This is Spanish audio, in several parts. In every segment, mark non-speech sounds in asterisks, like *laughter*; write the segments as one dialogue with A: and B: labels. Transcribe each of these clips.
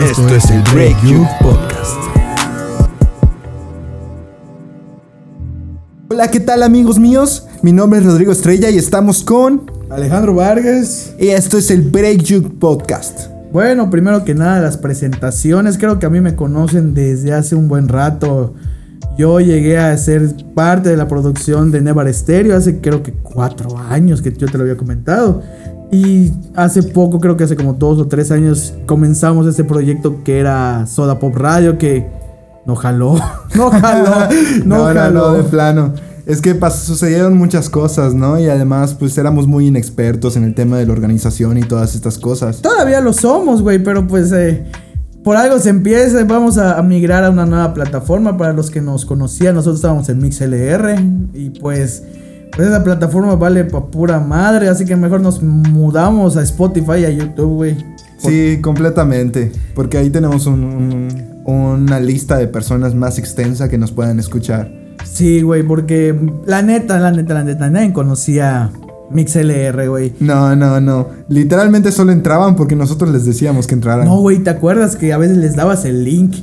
A: Esto es el Break You Podcast.
B: Hola, ¿qué tal amigos míos? Mi nombre es Rodrigo Estrella y estamos con...
C: Alejandro Vargas.
B: Y esto es el Break You Podcast.
C: Bueno, primero que nada, las presentaciones. Creo que a mí me conocen desde hace un buen rato. Yo llegué a ser parte de la producción de Nevar Stereo hace creo que cuatro años que yo te lo había comentado. Y hace poco, creo que hace como dos o tres años, comenzamos este proyecto que era Soda Pop Radio, que no jaló, *laughs* no jaló, no, jaló.
B: de plano. Es que sucedieron muchas cosas, ¿no? Y además, pues éramos muy inexpertos en el tema de la organización y todas estas cosas.
C: Todavía lo somos, güey, pero pues eh, por algo se empieza. Vamos a, migrar a una nueva plataforma. Para los que nos conocían, nosotros estábamos en MixLR y pues esa plataforma vale pa' pura madre, así que mejor nos mudamos a Spotify y a YouTube, güey.
B: Sí, completamente. Porque ahí tenemos una lista de personas más extensa que nos puedan escuchar.
C: Sí, güey, porque la neta, la neta, la neta, nadie conocía MixLR, güey.
B: No, no, no. Literalmente solo entraban porque nosotros les decíamos que entraran.
C: No, güey, ¿te acuerdas que a veces les dabas el link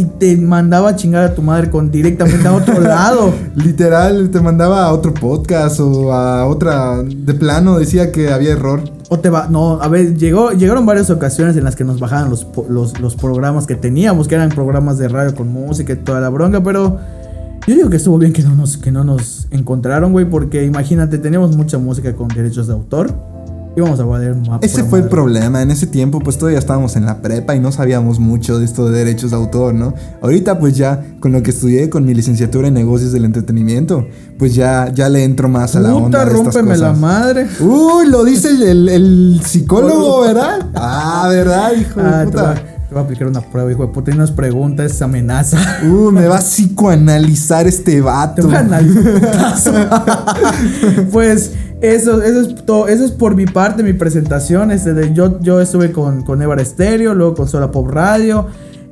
C: y te mandaba a chingar a tu madre con directamente a otro *laughs* lado.
B: Literal, te mandaba a otro podcast o a otra. De plano decía que había error.
C: O te va. No, a ver, llegó, llegaron varias ocasiones en las que nos bajaban los, los, programas que teníamos, que eran programas de radio con música y toda la bronca, pero. Yo digo que estuvo bien que no nos, que no nos encontraron, güey, porque imagínate, teníamos mucha música con derechos de autor íbamos a
B: más. Ese fue el problema. En ese tiempo, pues todavía estábamos en la prepa y no sabíamos mucho de esto de derechos de autor, ¿no? Ahorita, pues ya con lo que estudié, con mi licenciatura en negocios del entretenimiento, pues ya, ya le entro más a la onda.
C: De rómpeme la madre.
B: Uy, lo dice el, psicólogo, ¿verdad? Ah, ¿verdad, hijo de ah, puta?
C: Te voy a aplicar una prueba, hijo de puta. Y nos pregunta esa amenaza.
B: Uh, me va a *laughs* psicoanalizar este vato. Te a analizar. *laughs*
C: pues eso, eso, es todo, eso es por mi parte, mi presentación. Este de, yo, yo estuve con, con Evar Stereo, luego con Sola Pop Radio.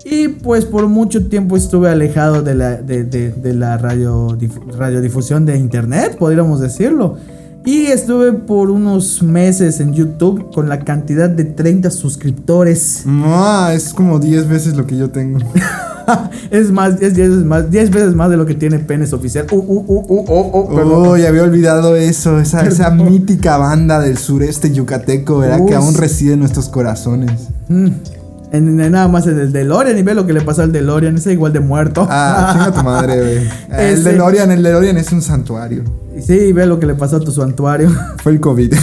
C: Y pues por mucho tiempo estuve alejado de la, de, de, la radio, radiodifusión de internet, podríamos decirlo. Y estuve por unos meses en YouTube con la cantidad de 30 suscriptores.
B: Ah, es como 10 veces lo que yo tengo. *laughs* *laughs*
C: es más, es 10 veces más, 10 veces más de lo que tiene Penes Oficial. Uh, uh, uh, uh, oh,
B: oh, perdón. Uy, había olvidado eso, esa, esa, mítica banda del sureste yucateco, ¿verdad? Que aún reside en nuestros corazones.
C: Mm. En, nada más en el DeLorean y ve lo que le pasó al DeLorean, ese igual de muerto.
B: Ah, chinga tu madre, güey. *laughs* El DeLorean, el DeLorean es un santuario.
C: Sí, ve lo que le pasó a tu santuario. *laughs*
B: Fue el COVID.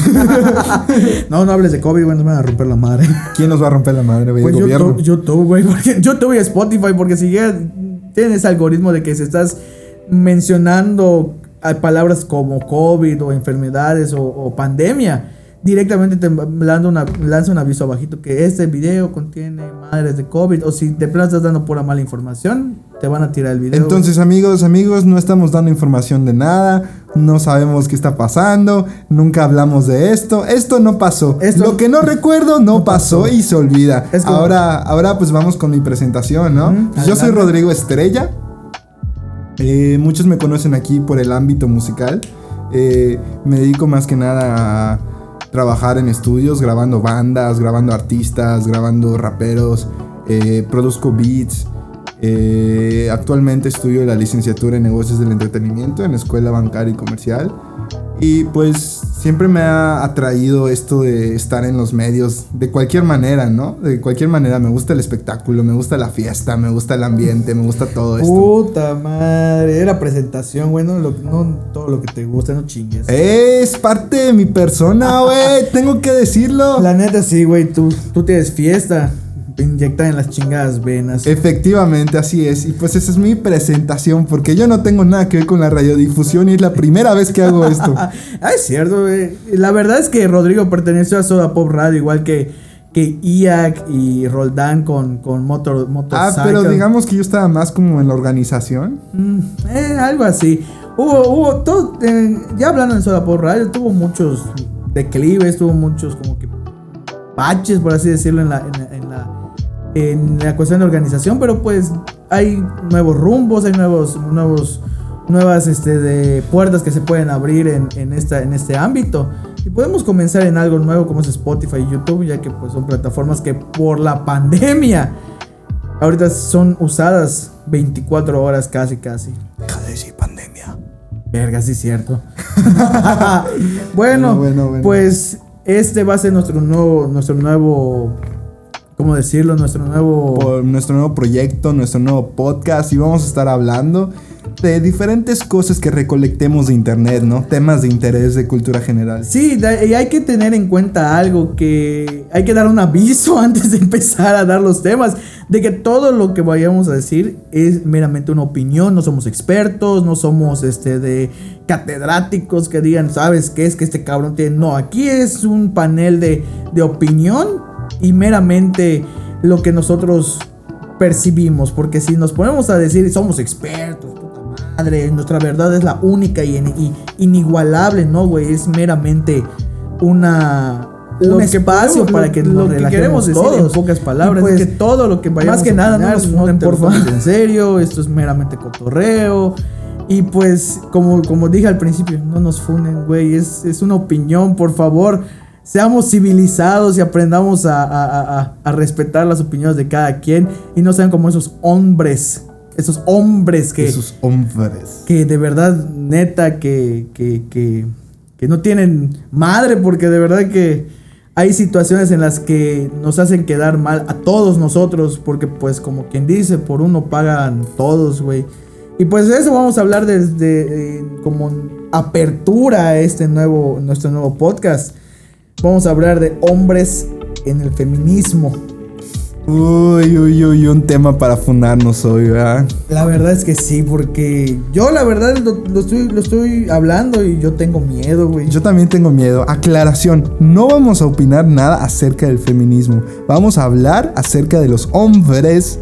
B: *laughs*
C: no, no hables de COVID, güey, nos van a romper la madre.
B: ¿Quién nos va a romper la madre, güey?
C: Pues YouTube, YouTube, güey, porque YouTube y Spotify, porque si ya tienen ese algoritmo de que si estás mencionando palabras como COVID o enfermedades o pandemia, directamente te lanza, una, lanza un aviso abajito que este video contiene madres de COVID o si de plano estás dando pura mala información, te van a tirar el video.
B: Entonces amigos, amigos, no estamos dando información de nada, no sabemos qué está pasando, nunca hablamos de esto, esto no pasó. Lo que no recuerdo no, pasó, y se olvida. Ahora, ahora pues vamos con mi presentación, ¿no? Yo soy Rodrigo Estrella. Eh, muchos me conocen aquí por el ámbito musical. Eh, me dedico más que nada a trabajar en estudios grabando bandas, grabando artistas, grabando raperos, eh, produzco beats. Eh, actualmente estudio la licenciatura en negocios del entretenimiento en la Escuela Bancaria y Comercial. Y pues siempre me ha atraído esto de estar en los medios de cualquier manera, ¿no? De cualquier manera, me gusta el espectáculo, me gusta la fiesta, me gusta el ambiente, me gusta todo esto.
C: Puta madre, era presentación, güey, no, todo lo que te gusta, no chingues.
B: Es parte de mi persona, güey, tengo que decirlo.
C: La neta sí, güey, tú, tú tienes fiesta inyectan en las chingadas venas.
B: Efectivamente, así es. Y pues esa es mi presentación, porque yo no tengo nada que ver con la radiodifusión y es la primera vez que hago esto. *laughs*
C: ah, es cierto, La verdad es que Rodrigo perteneció a Soda Pop Radio, igual que, que IAC y Roldán con, con Motor,
B: Ah, pero digamos que yo estaba más como en la organización.
C: Mm, eh, algo así. Hubo, hubo todo, eh, ya hablando en Soda Pop Radio, tuvo muchos declives, tuvo muchos como que baches, por así decirlo, en la, en la en la cuestión de organización, pero pues hay nuevos rumbos, hay nuevos, nuevos, nuevas este, de puertas que se pueden abrir en, esta, en este ámbito. Y podemos comenzar en algo nuevo como es Spotify y YouTube, ya que pues son plataformas que por la pandemia ahorita son usadas 24 horas casi casi.
B: Deja de decir pandemia.
C: Verga, sí cierto. *laughs* *laughs* bueno,
B: Bueno, bueno, bueno.
C: pues este va a ser nuestro nuevo, nuestro nuevo, ¿cómo decirlo? Nuestro nuevo...
B: Por nuestro nuevo proyecto, nuestro nuevo podcast y vamos a estar hablando de diferentes cosas que recolectemos de internet, ¿no? Temas de interés de cultura general.
C: Sí, y hay que tener en cuenta algo que hay que dar un aviso *laughs* antes de empezar a dar los temas, de que todo lo que vayamos a decir es meramente una opinión, no somos expertos, no somos este de catedráticos que digan, ¿sabes qué es que este cabrón tiene? No, aquí es un panel de, de opinión y meramente lo que nosotros percibimos, porque si nos ponemos a decir somos expertos, puta madre, nuestra verdad es la única y, y inigualable, ¿no, güey? Es meramente una
D: Lo
C: un
D: que
C: espacio para que
D: lo
C: nos
D: que
C: relajemos
D: queremos decir
C: todos.
D: en pocas palabras
C: Y pues,
D: es que todo lo que vayamos
C: más que
D: a
C: nada no
D: opinar,
C: nos
D: no
C: por
D: lo
C: favor. En serio, esto es meramente cotorreo. Y pues, como, como dije al principio, no nos funen, güey. Es, es una opinión, por favor. Seamos civilizados y aprendamos a, a- a- a- respetar las opiniones de cada quien. Y no sean como esos hombres. Esos hombres que,
B: Esos hombres.
C: que de verdad, neta, que, que, que, que no tienen madre, porque de verdad que hay situaciones en las que nos hacen quedar mal a todos nosotros, porque pues como quien dice, por uno pagan todos, güey. Y pues de eso vamos a hablar desde eh, como apertura a este nuevo, nuestro nuevo podcast. Vamos a hablar de hombres en el feminismo.
B: Uy, uy, uy, un tema para fundarnos hoy, ¿verdad?
C: La verdad es que sí, porque yo la verdad lo, lo estoy, lo estoy hablando y yo tengo miedo, güey.
B: Yo también tengo miedo. Aclaración, no vamos a opinar nada acerca del feminismo. Vamos a hablar acerca de los hombres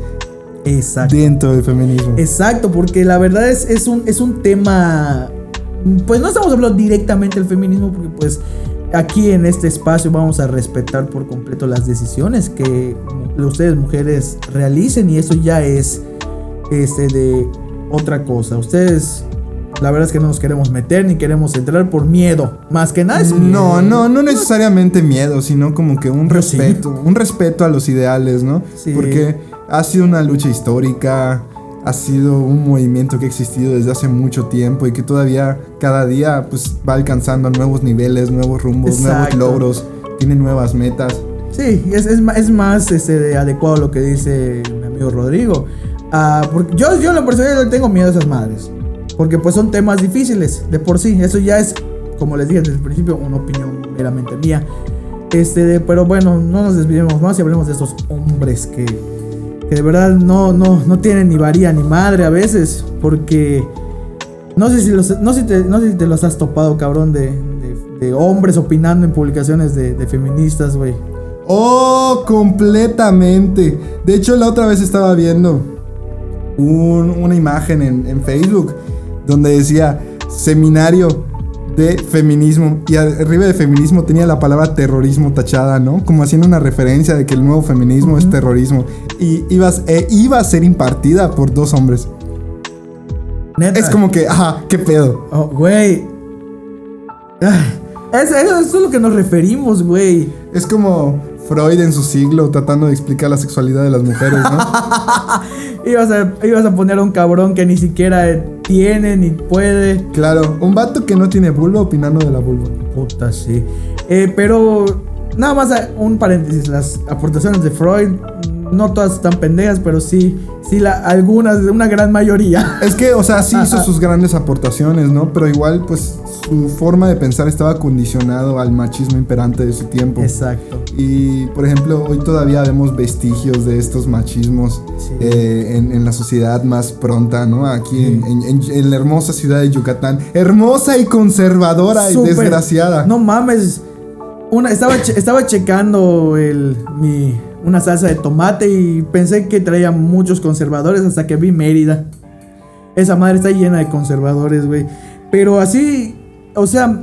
C: Exacto.
B: dentro del feminismo.
C: Exacto, porque la verdad es, es, un, es un tema. Pues no estamos hablando directamente del feminismo, porque pues aquí en este espacio vamos a respetar por completo las decisiones que ustedes mujeres realicen y eso ya es este de otra cosa. Ustedes, la verdad es que no nos queremos meter ni queremos entrar por miedo. Más que nada es miedo.
B: No, no, no necesariamente miedo, sino como que un
C: sí.
B: respeto, un respeto a los ideales, ¿no?
C: Sí.
B: Porque ha sido una lucha histórica, ha sido un movimiento que ha existido desde hace mucho tiempo y que todavía cada día pues va alcanzando nuevos niveles, nuevos rumbos,
C: Exacto.
B: nuevos logros, tiene nuevas metas.
C: Sí, es, es, es más este, adecuado lo que dice mi amigo Rodrigo. Ah, porque yo, yo en lo personal tengo miedo a esas madres. Porque pues son temas difíciles de por sí. Eso ya es, como les dije desde el principio, una opinión meramente mía. Este, pero bueno, no nos desviemos más y hablemos de estos hombres que, que de verdad no, no, no tienen ni varía ni madre a veces. Porque no sé si, los, no sé si, te, no sé si te los has topado, cabrón, de, de- de hombres opinando en publicaciones de, de feministas, güey.
B: Oh, completamente. De hecho, la otra vez estaba viendo un- una imagen en, en Facebook donde decía seminario de feminismo y arriba de feminismo tenía la palabra terrorismo tachada, ¿no? Como haciendo una referencia de que el nuevo feminismo es terrorismo y iba, a- e iba a ser impartida por dos hombres.
C: Neta.
B: Es como que, ajá, qué pedo.
C: Oh, güey. Eso, eso- eso es lo que nos referimos, güey.
B: Es como Freud en su siglo tratando de explicar la sexualidad de las mujeres, ¿no? *laughs*
C: Ibas a, ibas a poner a un cabrón que ni siquiera tiene ni puede.
B: claro, un vato que no tiene vulva opinando de la vulva.
C: Puta, sí. Eh, pero nada más eh, un paréntesis. Las aportaciones de Freud, no todas están pendejas, pero sí, sí la, algunas, una gran mayoría. *laughs*
B: Es que, o sea, sí hizo sus grandes aportaciones, ¿no? Pero igual, pues, su forma de pensar estaba condicionado al machismo imperante de su tiempo.
C: Exacto.
B: Y, por ejemplo, hoy todavía vemos vestigios de estos machismos
C: Sí.
B: eh, en, en la sociedad más pronta, ¿no? Aquí en, en- en- en la hermosa ciudad de Yucatán. Hermosa y conservadora y desgraciada.
C: No mames. Una, estaba, che- estaba checando el, mi, una salsa de tomate y pensé que traía muchos conservadores hasta que vi Mérida. Esa madre está llena de conservadores, güey. Pero así, o sea,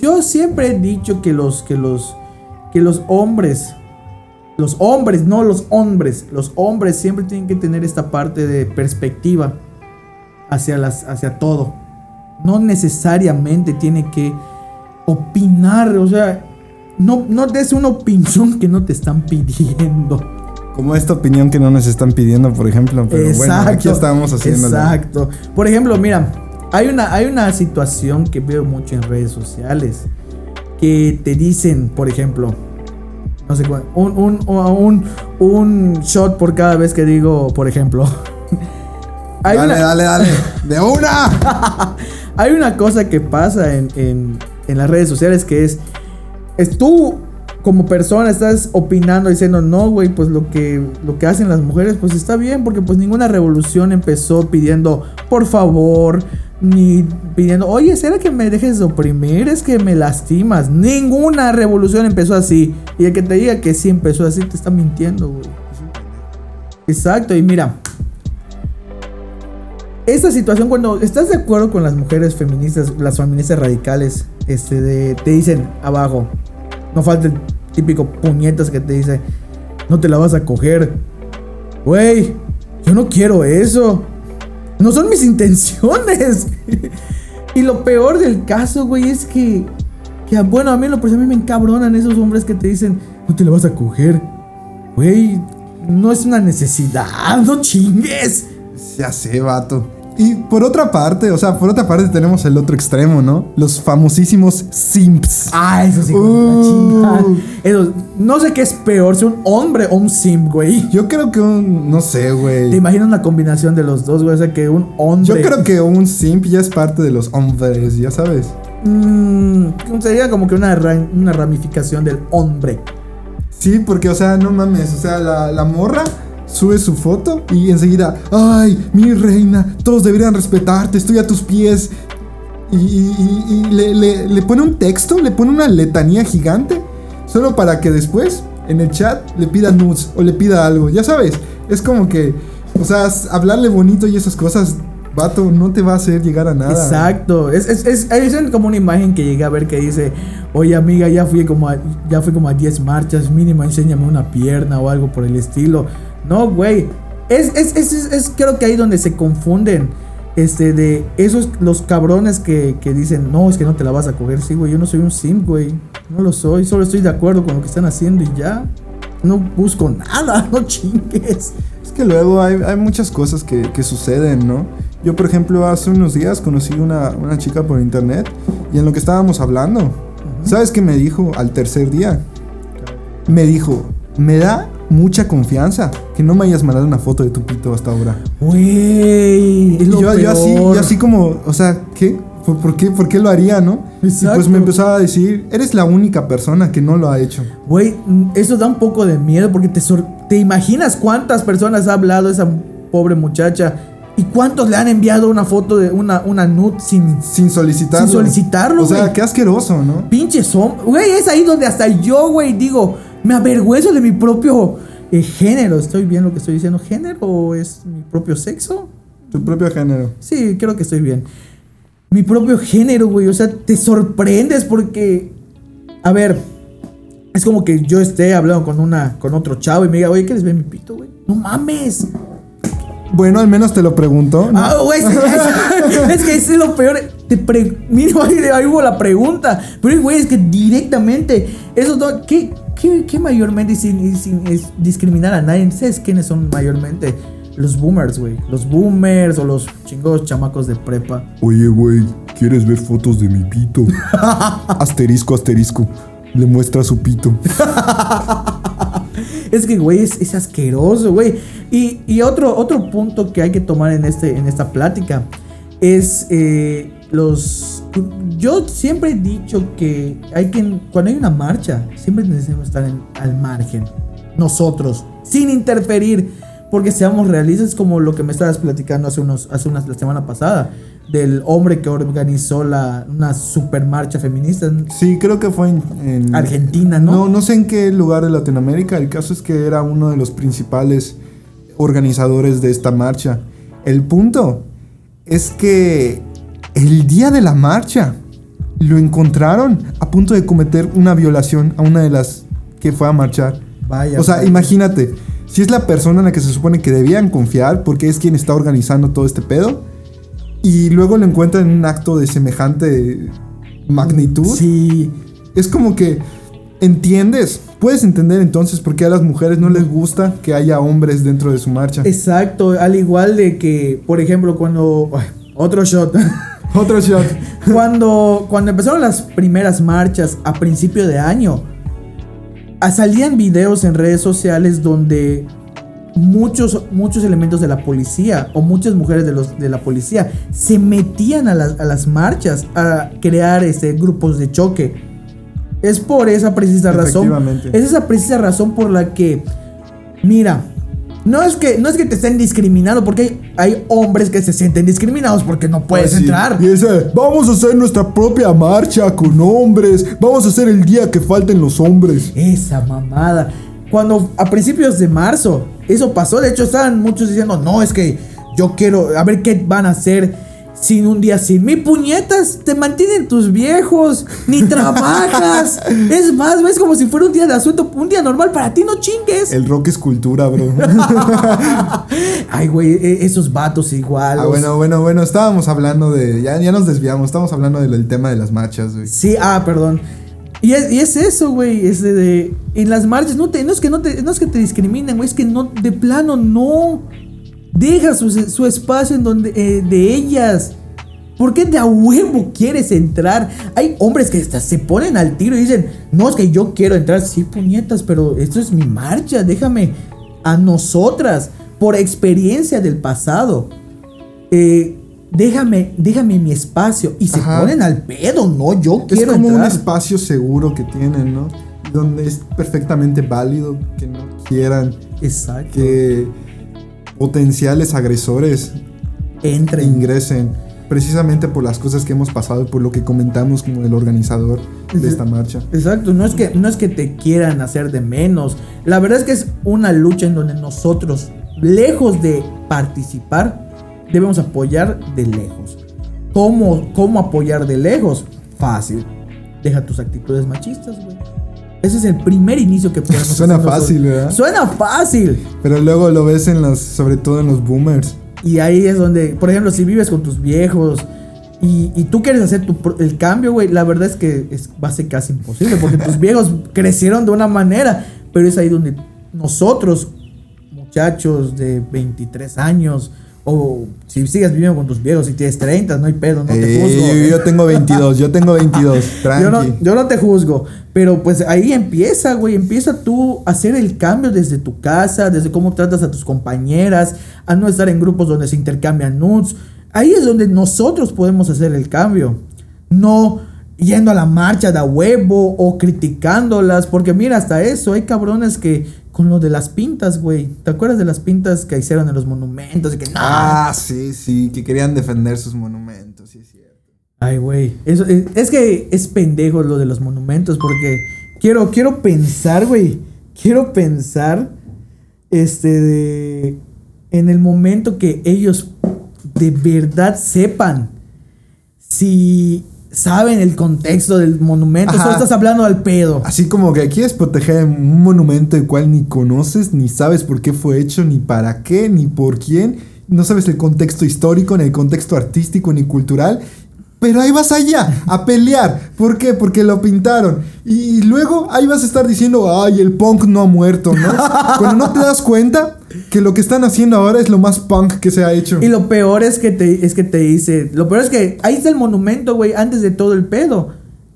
C: yo siempre he dicho que los, que los, que los hombres, los hombres, no los hombres, los hombres siempre tienen que tener esta parte de perspectiva hacia, las, hacia todo. No necesariamente tiene que opinar, o sea, no, no des una opinión que no te están pidiendo.
B: Como esta opinión que no nos están pidiendo, por ejemplo. Pero bueno, aquí estamos haciendo.
C: Exacto. Por ejemplo, mira, hay una, hay una situación que veo mucho en redes sociales. Que te dicen, por ejemplo, no sé cuál, un, un, un, un shot por cada vez que digo, por ejemplo. *laughs*
B: Hay dale, dale, dale. ¡De una! *laughs*
C: hay una cosa que pasa en, en, en las redes sociales que es. Es tú como persona estás opinando diciendo, no, güey, pues lo que, lo que hacen las mujeres, pues está bien, porque pues ninguna revolución empezó pidiendo, por favor, ni pidiendo, oye, ¿será que me dejes de oprimir? Es que me lastimas. Ninguna revolución empezó así. Y el que te diga que sí empezó así, te está mintiendo, güey. Exacto, y mira, esta situación cuando estás de acuerdo con las mujeres feministas, las feministas radicales, este te dicen abajo, no falta el típico puñetas que te dice, no te la vas a coger. Güey, yo no quiero eso. No son mis intenciones. *laughs* y lo peor del caso, güey, es que, que bueno, a mí lo mí me encabronan esos hombres que te dicen, no te la vas a coger. Güey, no es una necesidad, no chingues.
B: Ya sé, vato. Y por otra parte, o sea, por otra parte tenemos el otro extremo, ¿no? Los famosísimos simps.
C: Ah, eso sí, uh. eso, no sé qué es peor, si un hombre o un simp, güey.
B: Yo creo que un, no sé, güey.
C: ¿Te imaginas una combinación de los dos, güey? O sea, que un hombre...
B: Yo creo que un simp ya es parte de los hombres, ya sabes.
C: Mmm, sería como que una, una ramificación del hombre.
B: Sí, porque, o sea, no mames, o sea, la, la morra sube su foto y enseguida, ay, mi reina, todos deberían respetarte, estoy a tus pies. Y, le, pone un texto, le pone una letanía gigante, solo para que después en el chat le pida nudes o le pida algo. Ya sabes, es como que, o sea, hablarle bonito y esas cosas vato, no te va a hacer llegar a nada.
C: Exacto. Es, es, es, es, como una imagen que llegué a ver que dice, oye amiga, ya fui como a, ya fui como a 10 marchas, mínimo enséñame una pierna o algo por el estilo. No, güey. Es, es, es, es, creo que ahí donde se confunden. Este, de esos, los cabrones que, que, dicen, no, es que no te la vas a coger. Sí, güey, yo no soy un sim, güey. No lo soy. Solo estoy de acuerdo con lo que están haciendo y ya. No busco nada, *laughs* no chingues.
B: Es que luego hay, hay muchas cosas que, que, suceden, ¿no? Yo, por ejemplo, hace unos días conocí una, una chica por internet y en lo que estábamos hablando, ¿sabes qué me dijo al tercer día? Me dijo, me da mucha confianza que no me hayas mandado una foto de tu pito hasta ahora.
C: Güey,
B: yo, yo, así, yo así como, o sea, ¿qué? ¿Por, qué, ¿Por qué lo haría, no? Exacto. Y pues me empezaba a decir, eres la única persona que no lo ha hecho.
C: Güey, eso da un poco de miedo porque te, te imaginas cuántas personas ha hablado esa pobre muchacha ¿Y cuántos le han enviado una foto de una, una nude sin,
B: sin solicitarlo?
C: Sin solicitarlo,
B: O sea, qué asqueroso, ¿no?
C: Pinche son. Güey, es ahí donde hasta yo, güey, digo, me avergüenzo de mi propio eh, género. ¿Estoy bien lo que estoy diciendo? ¿Género o es mi propio sexo?
B: Tu propio género.
C: Sí, creo que estoy bien. Mi propio género, güey. O sea, te sorprendes porque. A ver. Es como que yo esté hablando con una. con otro chavo y me diga, oye, ¿qué les ve mi pito, güey? No mames.
B: Bueno, al menos te lo pregunto.
C: Ah, güey, *laughs* es, que es lo peor. Te *laughs* Mira, ahí, hubo la pregunta. Pero, güey, es que directamente. Eso ¿qué, qué, mayormente sin, sin discriminar a nadie? ¿Sabes quiénes son mayormente? Los boomers, güey. Los boomers o los chingos chamacos de prepa.
B: Oye, güey, ¿quieres ver fotos de mi pito? *laughs* asterisco, asterisco. Le muestra su pito. *laughs*
C: es que, güey, es, asqueroso, güey. Y, otro, otro punto que hay que tomar en, este, en esta plática es eh, los... Yo siempre he dicho que hay que... Cuando hay una marcha, siempre necesitamos estar al margen. Nosotros, sin interferir. Porque seamos realistas como lo que me estabas platicando hace, unos, hace una, la semana pasada del hombre que organizó la, una super marcha feminista.
B: Sí, creo que fue en,
C: Argentina, ¿no?
B: No, no sé en qué lugar de Latinoamérica. El caso es que era uno de los principales organizadores de esta marcha. El punto es que el día de la marcha lo encontraron a punto de cometer una violación a una de las que fue a marchar.
C: Vaya.
B: O sea, imagínate, si es la persona en la que se supone que debían confiar porque es quien está organizando todo este pedo y luego lo encuentran en un acto de semejante magnitud.
C: Sí.
B: Es como que entiendes, puedes entender entonces por qué a las mujeres no les gusta que haya hombres dentro de su marcha.
C: Exacto, al igual de que, por ejemplo, cuando... ay, Otro shot. *laughs*
B: Otro shot.
C: cuando, cuando empezaron las primeras marchas a principio de año, salían videos en redes sociales donde muchos, muchos elementos de la policía o muchas mujeres de, los, de la policía se metían a las, a las marchas a crear este, grupos de choque. Es por esa precisa razón. Es esa precisa razón por la que, mira, no es que, no es que te estén discriminando, porque hay, hay hombres que se sienten discriminados porque no puedes
B: Pues sí.
C: entrar.
B: Y ese, vamos a hacer nuestra propia marcha con hombres. Vamos a hacer el día que falten los hombres.
C: Esa mamada. Cuando a principios de marzo eso pasó, de hecho estaban muchos diciendo, no, es que yo quiero, a ver qué van a hacer sin un día sin mí. Puñetas, te mantienen tus viejos, ni trabajas. *laughs* es más, es como si fuera un día de asueto, un día normal para ti, no chingues.
B: El rock es cultura, bro. *laughs*
C: Ay, güey, e- esos vatos igual.
B: ah, bueno, bueno, bueno. Estábamos hablando de. Ya, ya nos desviamos. Estábamos hablando del, del tema de las marchas, güey.
C: Sí, ah, perdón. Y es, y es eso, güey, es de, de- en las marchas no te no es que no te no es que te discriminen, güey, es que no de plano no deja su, su espacio en donde eh, de ellas. ¿Por qué de a huevo quieres entrar? Hay hombres que hasta se ponen al tiro y dicen, no, es que yo quiero entrar, sí, puñetas, pero esto es mi marcha, déjame a nosotras, por experiencia del pasado. eh, déjame, déjame mi espacio. Y se
B: Ajá.
C: ponen al pedo, no, yo
B: Es
C: quiero
B: como un espacio seguro que tienen, ¿no? Donde es perfectamente válido que no quieran
C: Exacto.
B: que potenciales agresores
C: Entren.
B: ingresen. Precisamente por las cosas que hemos pasado, por lo que comentamos como el organizador de esta marcha.
C: Exacto, no es que no es que te quieran hacer de menos. La verdad es que es una lucha en donde nosotros, lejos de participar, debemos apoyar de lejos. ¿Cómo, cómo apoyar de lejos? Fácil. Deja tus actitudes machistas, güey. Ese es el primer inicio que *laughs* podemos
B: Suena
C: hacer
B: fácil, ¿verdad?
C: Suena fácil.
B: Pero luego lo ves en los, sobre todo en los boomers.
C: Y ahí es donde, por ejemplo, si vives con tus viejos y, y tú quieres hacer tu el cambio, güey, la verdad es que es, va a ser casi imposible porque tus *laughs* viejos crecieron de una manera, pero es ahí donde nosotros, muchachos de 23 años, o si sigues viviendo con tus viejos y tienes 30, no hay pedo, no te
B: Eh,
C: juzgo.
B: yo, yo tengo 22, yo tengo 22. Tranqui. *laughs*
C: Yo no, yo no te juzgo, pero pues ahí empieza, güey, empieza tú a hacer el cambio desde tu casa, desde cómo tratas a tus compañeras, a no estar en grupos donde se intercambian nudes. Ahí es donde nosotros podemos hacer el cambio, no yendo a la marcha de a huevo o criticándolas, porque mira, hasta eso, hay cabrones que con lo de las pintas, güey, ¿te acuerdas de las pintas que hicieron en los monumentos? Y que, no,
B: Ah, sí, sí, que querían defender sus monumentos, sí es cierto.
C: Ay, güey. Eso, es, es que es pendejo lo de los monumentos porque quiero, quiero pensar, güey. Quiero pensar, este, de, en el momento que ellos de verdad sepan si saben el contexto del monumento.
B: Ajá.
C: Solo estás hablando al pedo.
B: Así como que quieres proteger un monumento el cual ni conoces, ni sabes por qué fue hecho, ni para qué, ni por quién. No sabes el contexto histórico, ni el contexto artístico, ni cultural. Pero ahí vas allá a *laughs* pelear. ¿Por qué? Porque lo pintaron. Y luego ahí vas a estar diciendo, ay, el punk no ha muerto, ¿no? *laughs* Cuando no te das cuenta que lo que están haciendo ahora es lo más punk que se ha hecho.
C: Y lo peor es que te, es que te dice, lo peor es que ahí está el monumento, güey, antes de todo el pedo.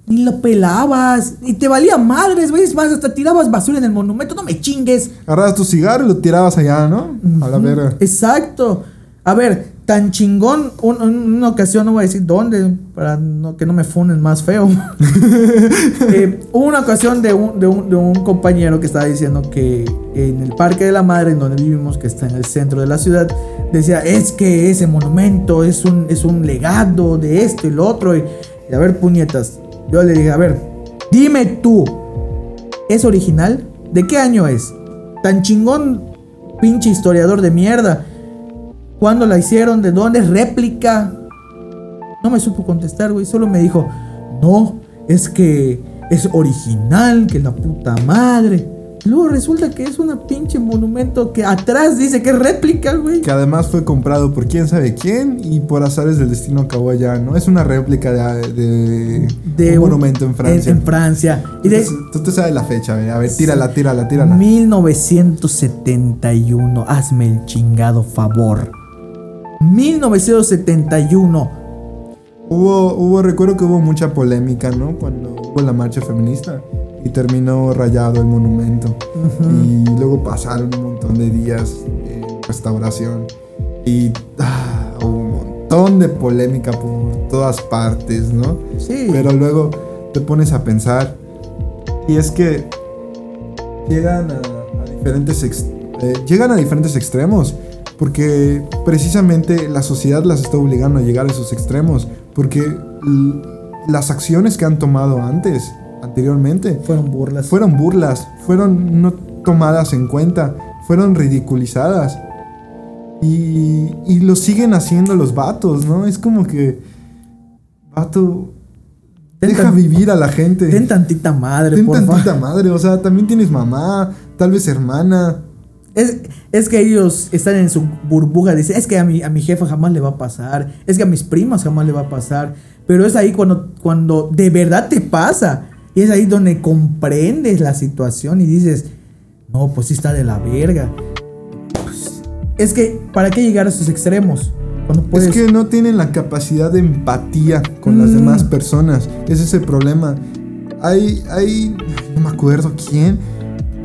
C: Ni lo pelabas, y te valía madres, güey. Es más, hasta tirabas basura en el monumento, no me chingues.
B: Agarrabas tu cigarro y lo tirabas allá, ¿no? A la verga.
C: Exacto. A ver, tan chingón, un- un- una ocasión, no voy a decir dónde, para que no me funen más feo. *laughs* Eh, hubo una ocasión de un compañero que estaba diciendo que en el Parque de la Madre, en donde vivimos, que está en el centro de la ciudad, decía, es que ese monumento es un, es un legado de esto y lo otro. Y, y a ver, puñetas, yo le dije, a ver, dime tú, ¿es original? ¿De qué año es? Tan chingón, pinche historiador de mierda. ¿Cuándo la hicieron? ¿De dónde? ¿Es réplica? No me supo contestar, güey. Solo me dijo, no, es que es original, que la puta madre. Luego resulta que es una pinche monumento que atrás dice que es réplica, güey.
B: Que además fue comprado por quién sabe quién y por azares del destino acabó allá, ¿no? Es una réplica de, de,
C: De
B: un monumento en Francia.
C: En, Francia. Y de
B: Entonces, tú te sabes la fecha, a ver, a ver, tírala, tírala, tírala.
C: 1971. Hazme el chingado favor. 1971.
B: Hubo, hubo, recuerdo que hubo mucha polémica, ¿no? Cuando hubo la marcha feminista y terminó rayado el monumento. Y luego pasaron un montón de días en restauración. Y ah, hubo un montón de polémica por todas partes, ¿no?
C: Sí.
B: Pero luego te pones a pensar. Y es que llegan a, a diferentes ex- eh, llegan a diferentes extremos. Porque precisamente la sociedad las está obligando a llegar a esos extremos. Porque las acciones que han tomado antes, anteriormente,
C: Fueron burlas.
B: fueron burlas, fueron no tomadas en cuenta, fueron ridiculizadas. Y, y lo siguen haciendo los vatos, ¿no? Es como que, vato, deja
C: tan-
B: vivir a la gente.
C: Ten tantita madre,
B: Ten
C: por
B: tantita
C: favor.
B: madre, o sea, también tienes mamá, tal vez hermana.
C: Es, es que ellos están en su burbuja. Dicen, es que a mi, a mi jefa jamás le va a pasar. Es que a mis primas jamás le va a pasar. Pero es ahí cuando, cuando de verdad te pasa. Y es ahí donde comprendes la situación y dices, no, pues sí está de la verga. Pues, es que, ¿para qué llegar a esos extremos? Cuando puedes...
B: Es que no tienen la capacidad de empatía con las
C: Mm.
B: demás personas. Ese es el problema. Hay, hay, no me acuerdo quién.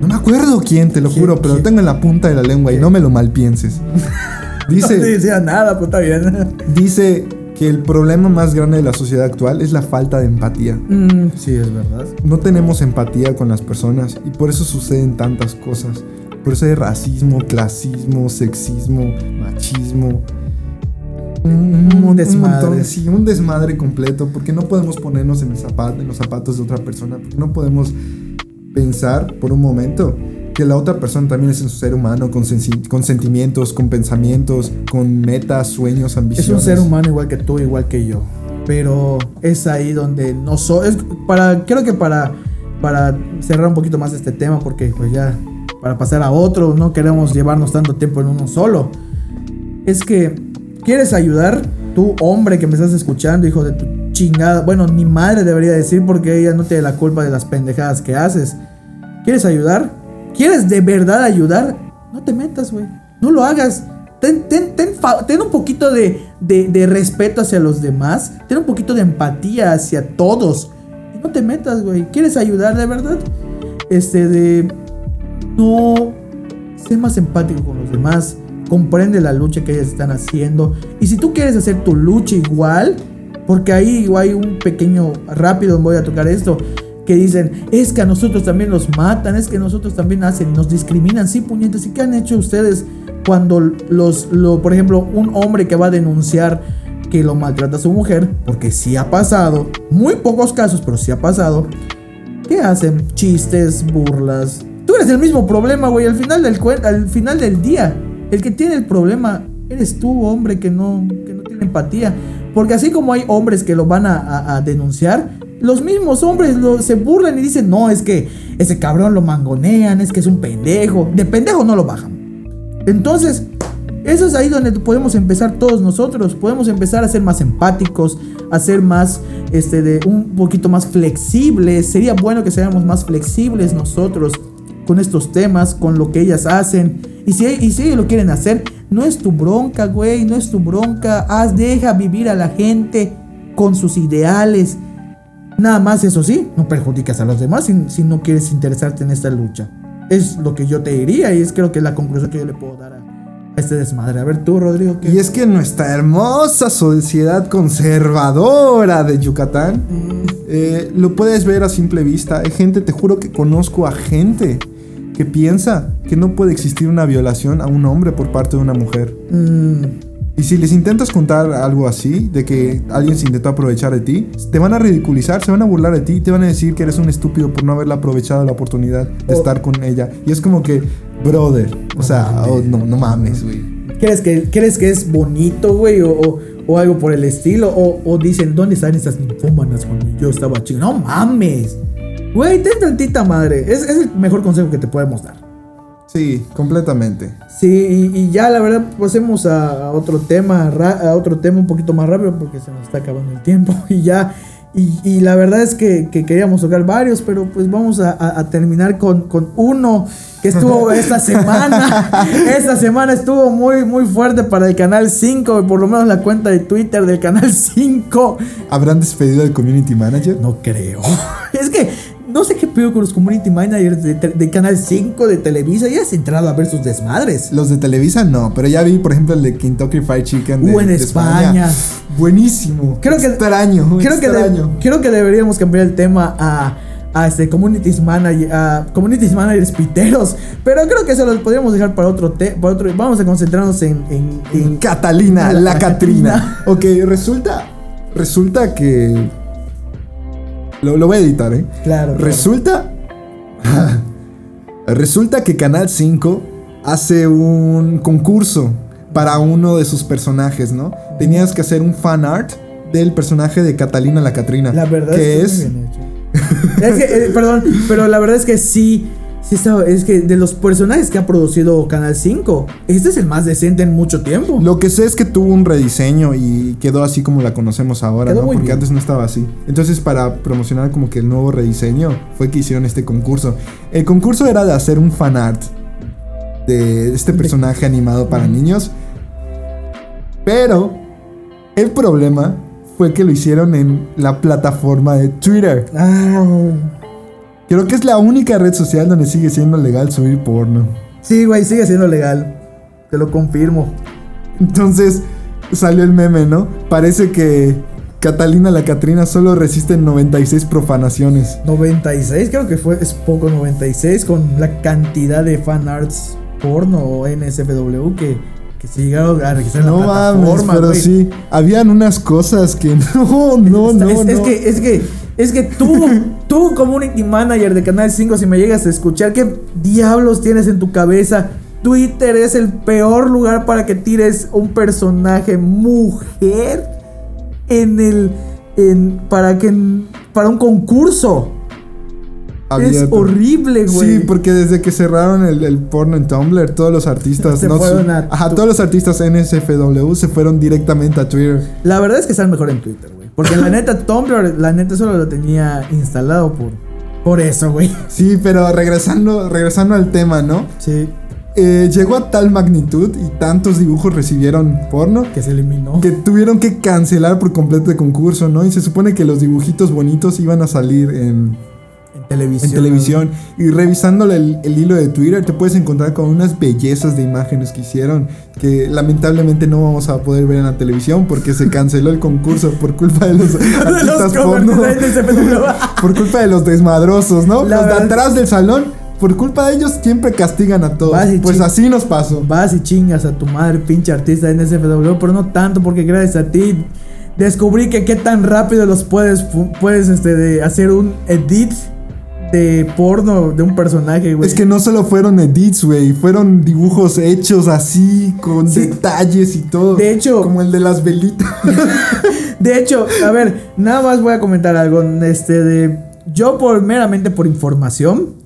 B: No me acuerdo quién, te lo
C: ¿Quién?
B: juro, pero lo
C: ¿Quién?
B: tengo en la punta de la lengua y no me lo malpienses. *laughs*
C: no
B: Dice,
C: te decía nada, pues está bien.
B: dice que el problema más grande de la sociedad actual es la falta de empatía.
C: Mm, sí, es verdad.
B: No tenemos empatía con las personas y por eso suceden tantas cosas. Por eso hay racismo, clasismo, sexismo, machismo. Un,
C: desmadre.
B: montón, sí, un desmadre completo. Porque no podemos ponernos en, el zapato, en los zapatos de otra persona. Porque no podemos pensar por un momento que la otra persona también es un ser humano con, sentimientos, con pensamientos, con metas, sueños,
C: Es
B: ambiciones.
C: un ser humano igual que tú, igual que yo. Pero es ahí donde no soy. Es para, creo que para, para cerrar un poquito más este tema, porque pues ya, para pasar a otro, no queremos llevarnos tanto tiempo en uno solo. Es que, ¿quieres ayudar? Tú, hombre que me estás escuchando, hijo de tu Bueno, ni madre debería decir porque ella no tiene la culpa de las pendejadas que haces. ¿Quieres ayudar? ¿Quieres de verdad ayudar? No te metas, güey. No lo hagas. Ten, ten, ten, ten un poquito de, de- de respeto hacia los demás. Ten un poquito de empatía hacia todos. No te metas, güey. ¿Quieres ayudar de verdad? Este, de. No. Sé más empático con los demás. Comprende la lucha que ellos están haciendo. Y si tú quieres hacer tu lucha igual, porque ahí hay un pequeño rápido, voy a tocar esto. Que dicen, es que a nosotros también nos matan, es que nosotros también hacen, nos discriminan, sí, puñetas. ¿Y qué han hecho ustedes cuando los, lo, por ejemplo, un hombre que va a denunciar que lo maltrata a su mujer, porque sí ha pasado, muy pocos casos, pero sí ha pasado, ¿qué hacen? Chistes, burlas. Tú eres el mismo problema, güey, al final del, al final del día. El que tiene el problema eres tú, hombre, que no, que no tiene empatía. Porque así como hay hombres que lo van a, denunciar, los mismos hombres se burlan y dicen, no, es que ese cabrón lo mangonean, es que es un pendejo. De pendejo no lo bajan. Entonces, eso es ahí donde podemos empezar todos nosotros. Podemos empezar a ser más empáticos, a ser más, este, de un poquito más flexibles. Sería bueno que seamos más flexibles nosotros con estos temas, con lo que ellas hacen. Y si, y si ellos lo quieren hacer, no es tu bronca, güey, no es tu bronca. Haz, deja vivir a la gente con sus ideales. Nada más, eso sí, no perjudicas a los demás si, si no quieres interesarte en esta lucha. Es lo que yo te diría y es creo que la conclusión que yo le puedo dar a, este desmadre. A ver tú, Rodrigo, ¿qué?
B: Y es que nuestra hermosa sociedad conservadora de Yucatán eh, lo puedes ver a simple vista. Hay gente, te juro que conozco a gente que piensa que no puede existir una violación a un hombre por parte de una mujer.
C: Mm,
B: Y si les intentas contar algo así, de que alguien se intentó aprovechar de ti, te van a ridiculizar, se van a burlar de ti, te van a decir que eres un estúpido por no haberla aprovechado la oportunidad de
C: O-
B: estar con ella. Y es como que, brother, o sea, oh, no, no mames, güey.
C: ¿crees, que, ¿Crees que es bonito, güey? O, o- o algo por el estilo. O, o dicen, ¿dónde están esas ninfómanas cuando yo estaba chico? No mames. Güey, ten tantita madre. Es, es el mejor consejo que te podemos dar.
B: Sí, completamente.
C: Sí, y, y ya la verdad pasemos a, a otro tema, a otro tema un poquito más rápido porque se nos está acabando el tiempo *laughs* y ya. Y, y la verdad es que, que queríamos tocar varios, pero pues vamos a, a- a terminar con, con uno que estuvo *laughs* esta semana. esta semana estuvo muy, muy fuerte para el Canal 5, por lo menos la cuenta de Twitter del Canal 5.
B: ¿Habrán despedido al community manager?
C: No creo. *laughs* es que no sé qué pedo con los community managers de, Canal 5, de Televisa. Ya has entrado a ver sus desmadres.
B: Los de Televisa no, pero ya vi, por ejemplo, el de Kentucky Fried Chicken de,
C: Uh, en
B: de
C: España.
B: Buenísimo.
C: Creo que-
B: extraño,
C: Creo que,
B: extraño.
C: creo que deberíamos cambiar el tema a, a este communities manager, a communities managers piteros. Pero creo que eso lo podríamos dejar para otro te- para otro. Vamos a concentrarnos en, en- en-
B: Catalina,
C: La-
B: la,
C: la
B: Catrina. Ok, resulta, resulta que... Lo, lo voy a editar, ¿eh?
C: Claro. claro.
B: Resulta... *laughs* resulta que Canal 5 hace un concurso para uno de sus personajes, ¿no? Tenías que hacer un fan art del personaje de Catalina la Catrina.
C: La verdad
B: que
C: es
B: es...
C: Es que, eh, perdón, pero la verdad es que sí. Sí es que de los personajes que ha producido Canal 5, este es el más decente en mucho tiempo.
B: Lo que sé es que tuvo un rediseño y quedó así como la conocemos ahora,
C: Quedó
B: ¿no? Porque
C: bien.
B: antes no estaba así. Entonces, para promocionar como que el nuevo rediseño, fue que hicieron este concurso. El concurso era de hacer un fan art de este personaje animado para niños. Pero el problema fue que lo hicieron en la plataforma de Twitter.
C: Ah,
B: Creo que es la única red social donde sigue siendo legal subir porno.
C: sí, güey, sigue siendo legal. Te lo confirmo.
B: Entonces salió el meme, ¿no? Parece que Catalina la Catrina solo resiste 96 profanaciones.
C: 96, creo que fue, es poco 96, con la cantidad de fan arts porno o NSFW que, que se llegaron a registrar en
B: No
C: la
B: mames,
C: plataforma.
B: pero sí, habían unas cosas que *laughs* no, no,
C: Está-
B: no,
C: es, es
B: no.
C: que, es que, es que tú, *laughs* tú, community manager de Canal 5, si me llegas a escuchar, ¿qué diablos tienes en tu cabeza? Twitter es el peor lugar para que tires un personaje mujer en el. En, para que. Para un concurso. Es horrible, güey.
B: Sí, porque desde que cerraron el, el porno en Tumblr, todos los artistas,
C: Se
B: no
C: fueron a
B: ajá, todos los artistas NSFW se fueron directamente a Twitter.
C: La verdad es que están mejor en Twitter, güey. Porque la *laughs* neta, Tumblr, la neta solo lo tenía instalado por. Por eso, güey.
B: Sí, pero regresando, regresando al tema, ¿no?
C: Sí.
B: Eh, llegó a tal magnitud y tantos dibujos recibieron porno
C: Que se eliminó.
B: que tuvieron que cancelar por completo el concurso, ¿no? Y se supone que los dibujitos bonitos iban a salir en,
C: En televisión.
B: en televisión. Y revisando el, el hilo de Twitter, te puedes encontrar con unas bellezas de imágenes que hicieron que lamentablemente no vamos a poder ver en la televisión porque se canceló el concurso por culpa de los *laughs*
C: De los
B: artistas porno.
C: de. *laughs*
B: Por culpa de los desmadrosos, ¿no?
C: La
B: los de
C: verdad-
B: atrás del salón. Por culpa de ellos siempre castigan a todos. Pues así nos pasó.
C: Vas y chingas a tu madre, pinche artista de NSFW, pero no tanto porque gracias a ti descubrí que qué tan rápido los puedes, puedes este, de hacer un edit de porno de un personaje, güey.
B: Es que no solo fueron edits, güey, fueron dibujos hechos así, con
C: Sí.
B: detalles y todo.
C: De hecho-
B: como el de las velitas. *laughs*
C: De hecho, a ver, nada más voy a comentar algo. Este de. Yo por meramente por información.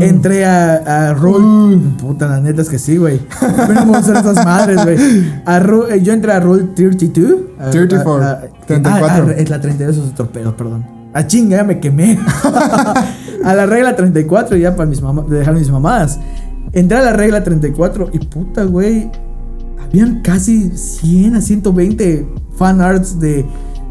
C: Entré a, a Roll. Puta, la neta es que sí, güey. No me gustan esas madres, güey. Eh, yo entré a Roll 32. a-
B: 34,
C: a- a-
B: 34.
C: ah, es la 32, eso es otro pedo, perdón. A chinga, ya me quemé. *laughs* a la regla 34, ya para mis mamás, dejar mis mamadas. Entré a la regla 34 y puta, güey. Habían casi 100 a 120 fan arts de,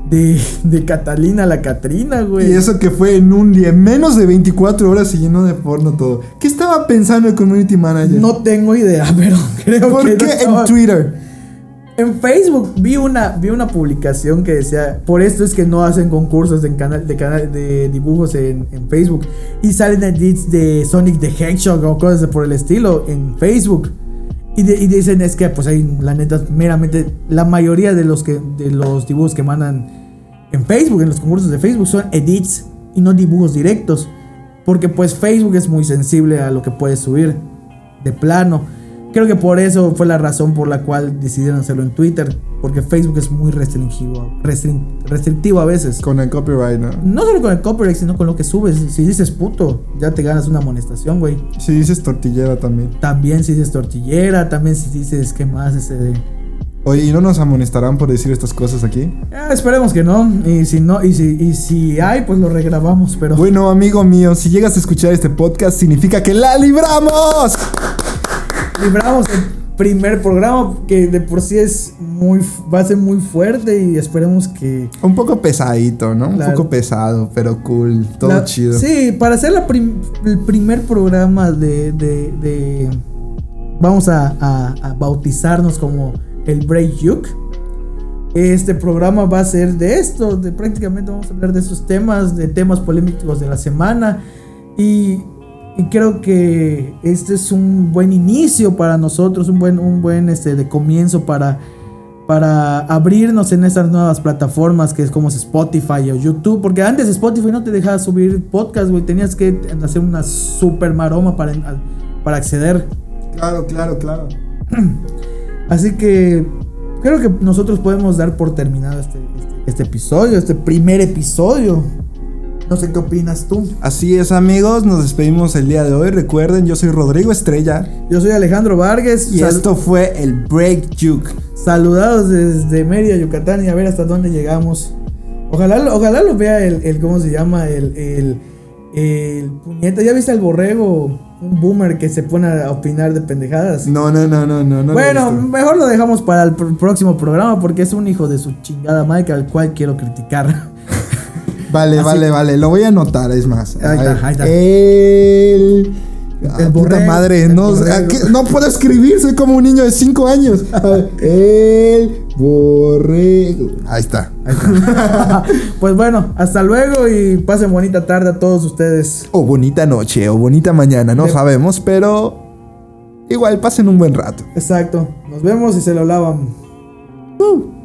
C: de, de Catalina la Catrina, güey.
B: y eso que fue en un día, en menos de 24 horas se llenó de porno todo. ¿Qué estaba pensando el community manager?
C: No tengo idea, *laughs* pero creo
B: ¿Por
C: que. no
B: qué
C: estaba-
B: en Twitter?
C: En Facebook vi una, vi una publicación que decía, por esto es que no hacen concursos de, canal, de dibujos en, Facebook. Y salen edits de Sonic the Hedgehog o cosas por el estilo en Facebook. Y dicen es que pues hay la neta meramente la mayoría de los que de los dibujos que mandan en Facebook, en los concursos de Facebook son edits y no dibujos directos. Porque pues Facebook es muy sensible a lo que puedes subir de plano. Creo que por eso fue la razón por la cual decidieron hacerlo en Twitter. Porque Facebook es muy restrictivo, restrin- restrictivo a veces.
B: Con el copyright, ¿no?
C: No solo con el copyright, sino con lo que subes. Si dices puto, ya te ganas una amonestación, güey.
B: Si dices tortillera también.
C: También si dices tortillera, también si dices, ¿qué más? Este de...
B: Oye, ¿y no nos amonestarán por decir estas cosas aquí?
C: Ah, esperemos que no. Y si no, y si, y si hay, pues lo regrabamos. Pero
B: Bueno, amigo mío, si llegas a escuchar este podcast, significa que la libramos.
C: Libramos el primer programa que de por sí es muy va a ser muy fuerte y esperemos que
B: Un poco pesadito, ¿no? Un poco pesado, pero cool, todo
C: la-
B: chido.
C: Sí, para hacer la prim- el primer programa de, de- de- vamos a, a- a bautizarnos como el Break Yuk. Este programa va a ser de esto, de prácticamente vamos a hablar de esos temas, de temas polémicos de la semana y, y creo que este es un buen inicio para nosotros, un buen, un buen este, de comienzo para, para abrirnos en estas nuevas plataformas que es como Spotify o YouTube, porque antes Spotify no te dejaba subir podcast, güey, tenías que hacer una super maroma para, para acceder.
B: Claro, claro, claro. *clears throat*
C: Así que creo que nosotros podemos dar por terminado este, este, este episodio, este primer episodio. No sé qué opinas tú.
B: Así es, amigos, nos despedimos el día de hoy. Recuerden, yo soy Rodrigo Estrella
C: Yo soy Alejandro Vargas.
B: y
C: Sal-
B: esto fue el Break Juke.
C: Saludados desde Mérida, Yucatán y a ver hasta dónde llegamos. Ojalá, ojalá lo vea el, el ¿cómo se llama? El, el, el puñeta. ¿Ya viste al borrego? Un boomer que se pone a opinar de pendejadas.
B: No, no, no, no, no. lo
C: bueno, mejor lo dejamos para el pr- próximo programa porque es un hijo de su chingada madre al cual quiero criticar. *laughs*
B: Vale,
C: así-
B: vale, vale. Lo voy a anotar, es más.
C: Ahí está, ahí está.
B: El. Ah, puta
C: borrego,
B: madre,
C: el
B: no, puedo escribir, soy como un niño de 5 años. El borrego. Ahí está.
C: Ahí está. *laughs* pues bueno, hasta luego y pasen bonita tarde a todos ustedes.
B: O bonita noche, o bonita mañana, no
C: De-
B: sabemos, pero. Igual pasen un buen rato.
C: Exacto. Nos vemos y se lo lavan.
B: Uh.